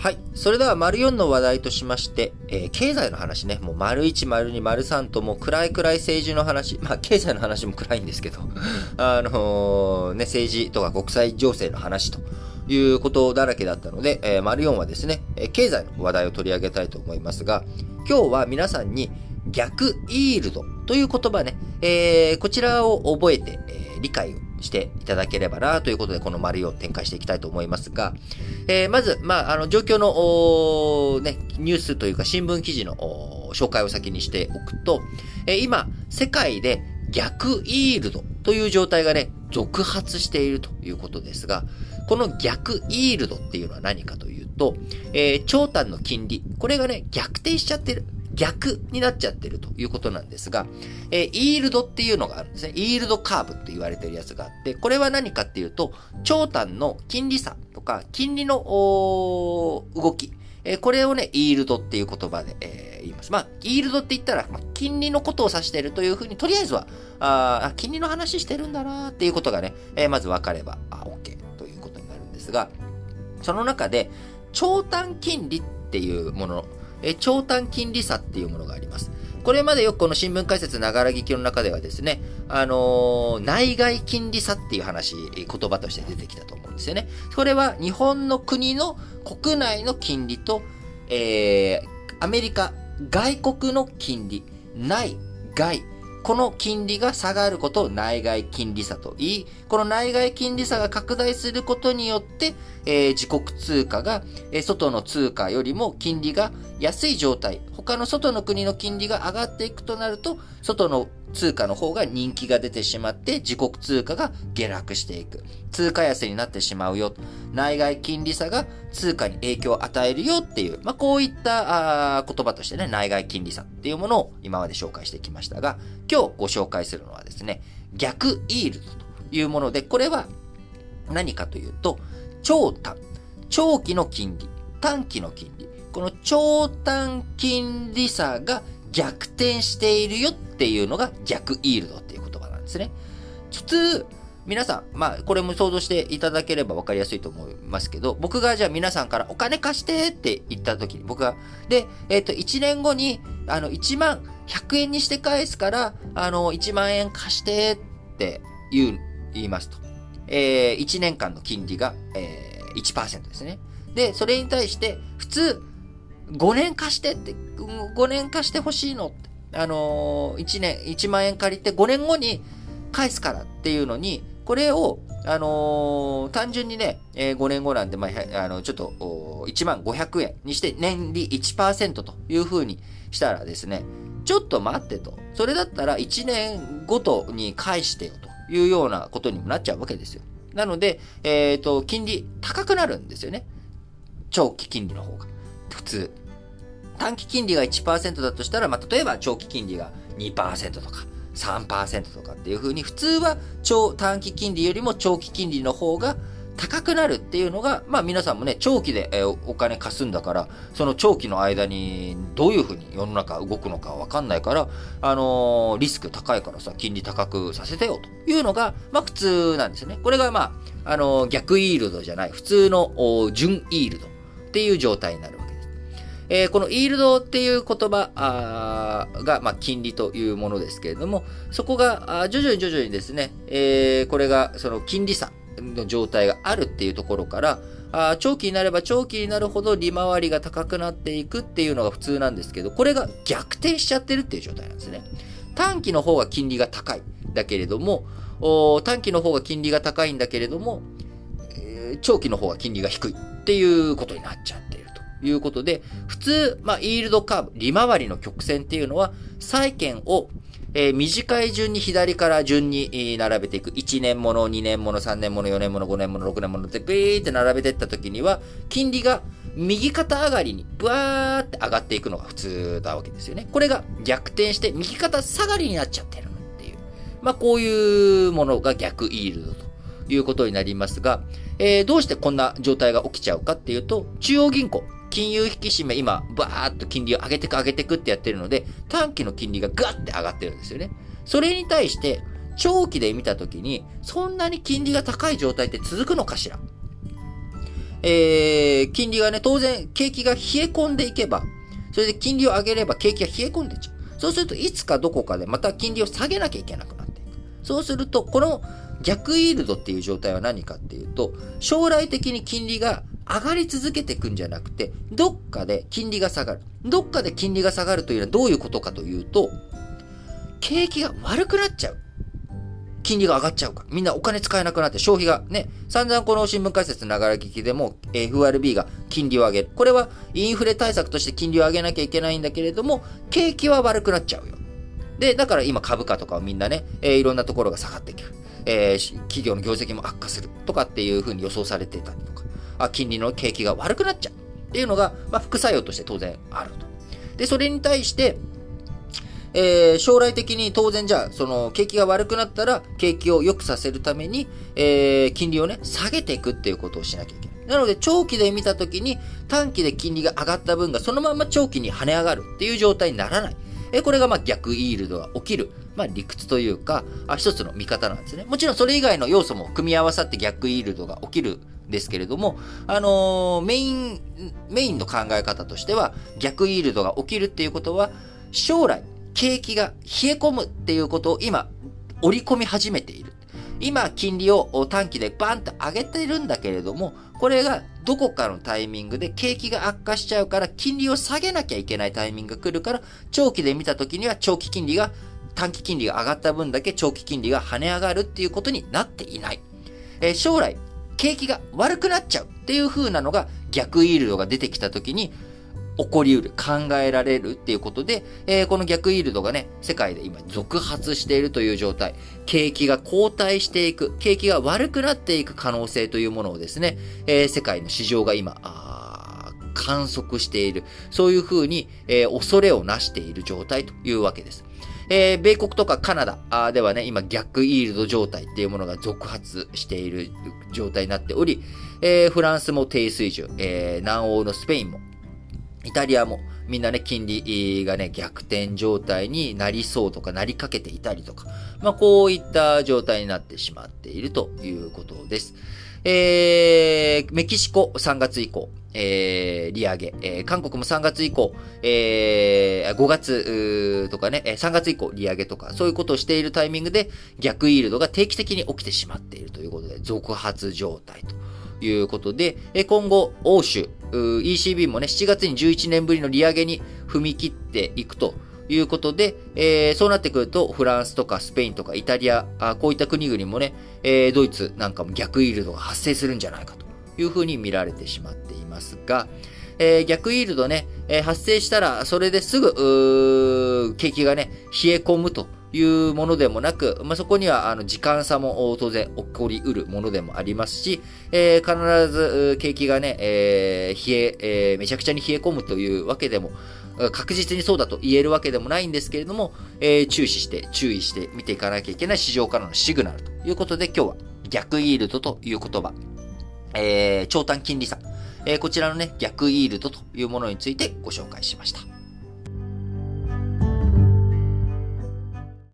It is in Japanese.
はい。それでは、丸4の話題としまして、えー経済の話ね、もう丸1、丸2、丸3ともう暗い暗い政治の話、まあ、経済の話も暗いんですけど、あのーね、政治とか国際情勢の話ということだらけだったので、えー丸4はですね、えー経済の話題を取り上げたいと思いますが、今日は皆さんに逆イールドという言葉ね、えーこちらを覚えて、えー理解をしていただければなということで、この丸を展開していきたいと思いますが、えーまず、まあ、あの、状況の、ね、ニュースというか新聞記事の紹介を先にしておくと、えー今、世界で逆イールドという状態がね、続発しているということですが、この逆イールドっていうのは何かというと、えー長短の金利、これがね、逆転しちゃってる。逆になっちゃってるということなんですが、えーイールドっていうのがあるんですね。イールドカーブって言われてるやつがあって、これは何かっていうと、長短の金利差とか、金利の動き、えーこれをね、イールドっていう言葉で、えー言います。まあ、イールドって言ったら、まあ、金利のことを指しているというふうに、とりあえずは、あ金利の話してるんだなーっていうことがね、えーまず分かれば、あ、OK ということになるんですが、その中で、長短金利っていうもの、え長短金利差っていうものがあります。これまでよくこの新聞解説ながら聞きの中ではですね、あのー内外金利差っていう話、言葉として出てきたと思うんですよね。それは日本の国の国内の金利と、えーアメリカ、外国の金利、内、外、この金利が下がることを内外金利差と言い、この内外金利差が拡大することによって、えー自国通貨が、えー外の通貨よりも金利が安い状態、他の外の国の金利が上がっていくとなると、外の通貨の方が人気が出てしまって、自国通貨が下落していく。通貨安になってしまうよ。内外金利差が通貨に影響を与えるよっていう、まあ、こういったあ言葉としてね、内外金利差っていうものを今まで紹介してきましたが、今日ご紹介するのはですね、逆イールドというもので、これは何かというと、長短、長期の金利、短期の金利、この長短金利差が逆転しているよっていうのが逆イールドっていう言葉なんですね。普通、皆さん、まあ、これも想像していただければ分かりやすいと思いますけど、僕がじゃあ皆さんからお金貸してって言った時に、僕が、で、えっ、と、1年後に、あの、1万100円にして返すから、あの、1万円貸してって言う、言いますと。えー、1年間の金利が、えー、1%ですね。で、それに対して、普通、5年貸してって、5年貸してほしいの？って。あのー、1年、1万円借りて5年後に返すからっていうのに、これを、あのー単純にね、えー5年後なんで、まあ、あの、ちょっと、1万500円にして年利1%という風にしたらですね、ちょっと待ってと。それだったら1年ごとに返してよというようなことにもなっちゃうわけですよ。なので、えっ、と、金利高くなるんですよね。長期金利の方が。普通。短期金利が1%だとしたら、まあ、例えば長期金利が2%とか3%とかっていう風に、普通は長短期金利よりも長期金利の方が高くなるっていうのが、まあ皆さんもね、長期でえお金貸すんだから、その長期の間にどういう風に世の中動くのかわかんないから、あのーリスク高いからさ、金利高くさせてよというのが、まあ普通なんですね。これがまあ、あのー逆イールドじゃない、普通のお準イールドっていう状態になる。えーこのイールドっていう言葉が、まあ、金利というものですけれども、そこが徐々に徐々にですね、えーこれがその金利差の状態があるっていうところから、あ長期になれば長期になるほど利回りが高くなっていくっていうのが普通なんですけど、これが逆転しちゃってるっていう状態なんですね。短期の方が金利が高い。だけれども、短期の方が金利が高いんだけれども、え長期の方が金利が低いっていうことになっちゃっていうことで、普通、まあ、イールドカーブ、利回りの曲線っていうのは、債券を、えー短い順に左から順に並べていく。1年もの、2年もの、3年もの、4年もの、5年もの、6年ものってビーって並べていった時には、金利が右肩上がりにブワーって上がっていくのが普通なわけですよね。これが逆転して右肩下がりになっちゃってるっていう。まあ、こういうものが逆イールドということになりますが、えーどうしてこんな状態が起きちゃうかっていうと、中央銀行、金融引き締め、今、バーっと金利を上げてく上げてくってやってるので、短期の金利がガッて上がってるんですよね。それに対して、長期で見たときに、そんなに金利が高い状態って続くのかしら？えー、金利がね、当然、景気が冷え込んでいけば、それで金利を上げれば景気が冷え込んでいっちゃう。そうすると、いつかどこかでまた金利を下げなきゃいけなくなっていく。そうすると、この逆イールドっていう状態は何かっていうと、将来的に金利が上がり続けていくんじゃなくて、どっかで金利が下がる。どっかで金利が下がるというのはどういうことかというと、景気が悪くなっちゃう。金利が上がっちゃうから。みんなお金使えなくなって消費がね、散々この新聞解説ながら聞きでも FRB が金利を上げる。これはインフレ対策として金利を上げなきゃいけないんだけれども、景気は悪くなっちゃうよ。で、だから今株価とかをみんなね、えー、いろんなところが下がってくる。えー、企業の業績も悪化するとかっていうふうに予想されてたりとか、金利の景気が悪くなっちゃうっていうのが、まあ、副作用として当然あると。で、それに対して、えー、将来的に当然じゃあ、その、景気が悪くなったら、景気を良くさせるために、えー、金利をね、下げていくっていうことをしなきゃいけない。なので、長期で見たときに、短期で金利が上がった分がそのまま長期に跳ね上がるっていう状態にならない。えこれがまあ逆イールドが起きる、まあ、理屈というかあ、一つの見方なんですね。もちろんそれ以外の要素も組み合わさって逆イールドが起きるですけれども、あのー、メイン、メインの考え方としては、逆イールドが起きるっていうことは、将来、景気が冷え込むっていうことを今、織り込み始めている。今、金利を短期でバンと上げてるんだけれども、これがどこかのタイミングで景気が悪化しちゃうから、金利を下げなきゃいけないタイミングが来るから、長期で見た時には長期金利が、短期金利が上がった分だけ長期金利が跳ね上がるっていうことになっていない。えー、将来、景気が悪くなっちゃうっていう風なのが逆イールドが出てきた時に、起こりうる、考えられるっていうことで、えー、この逆イールドがね、世界で今続発しているという状態、景気が後退していく、景気が悪くなっていく可能性というものをですね、えー、世界の市場が今、あ観測している、そういうふうに、えー、恐れをなしている状態というわけです。えー、米国とかカナダではね、今逆イールド状態っていうものが続発している状態になっており、えー、フランスも低水準、えー、南欧のスペインもイタリアもみんなね、金利がね、逆転状態になりそうとかなりかけていたりとか、まあこういった状態になってしまっているということです。えー、メキシコ3月以降、えー、利上げ、えー、韓国も3月以降、えー、5月とかね、3月以降利上げとか、そういうことをしているタイミングで逆イールドが定期的に起きてしまっているということで、続発状態ということで、え今後、欧州、ECB もね、7月に11年ぶりの利上げに踏み切っていくということで、えー、そうなってくると、フランスとかスペインとかイタリア、あこういった国々もね、えー、ドイツなんかも逆イールドが発生するんじゃないかというふうに見られてしまってますが、えー、逆イールドね、え発生したら、それですぐ、景気がね、冷え込むというものでもなく、まあ、そこにはあの時間差も当然起こりうるものでもありますし、えー、必ず景気がね、え、冷ええ、めちゃくちゃに冷え込むというわけでも、確実にそうだと言えるわけでもないんですけれども、え、注視して、注意して見ていかなきゃいけない市場からのシグナルということで、今日は逆イールドという言葉、えー、長短金利差、え、こちらのね、逆イールドというものについてご紹介しました。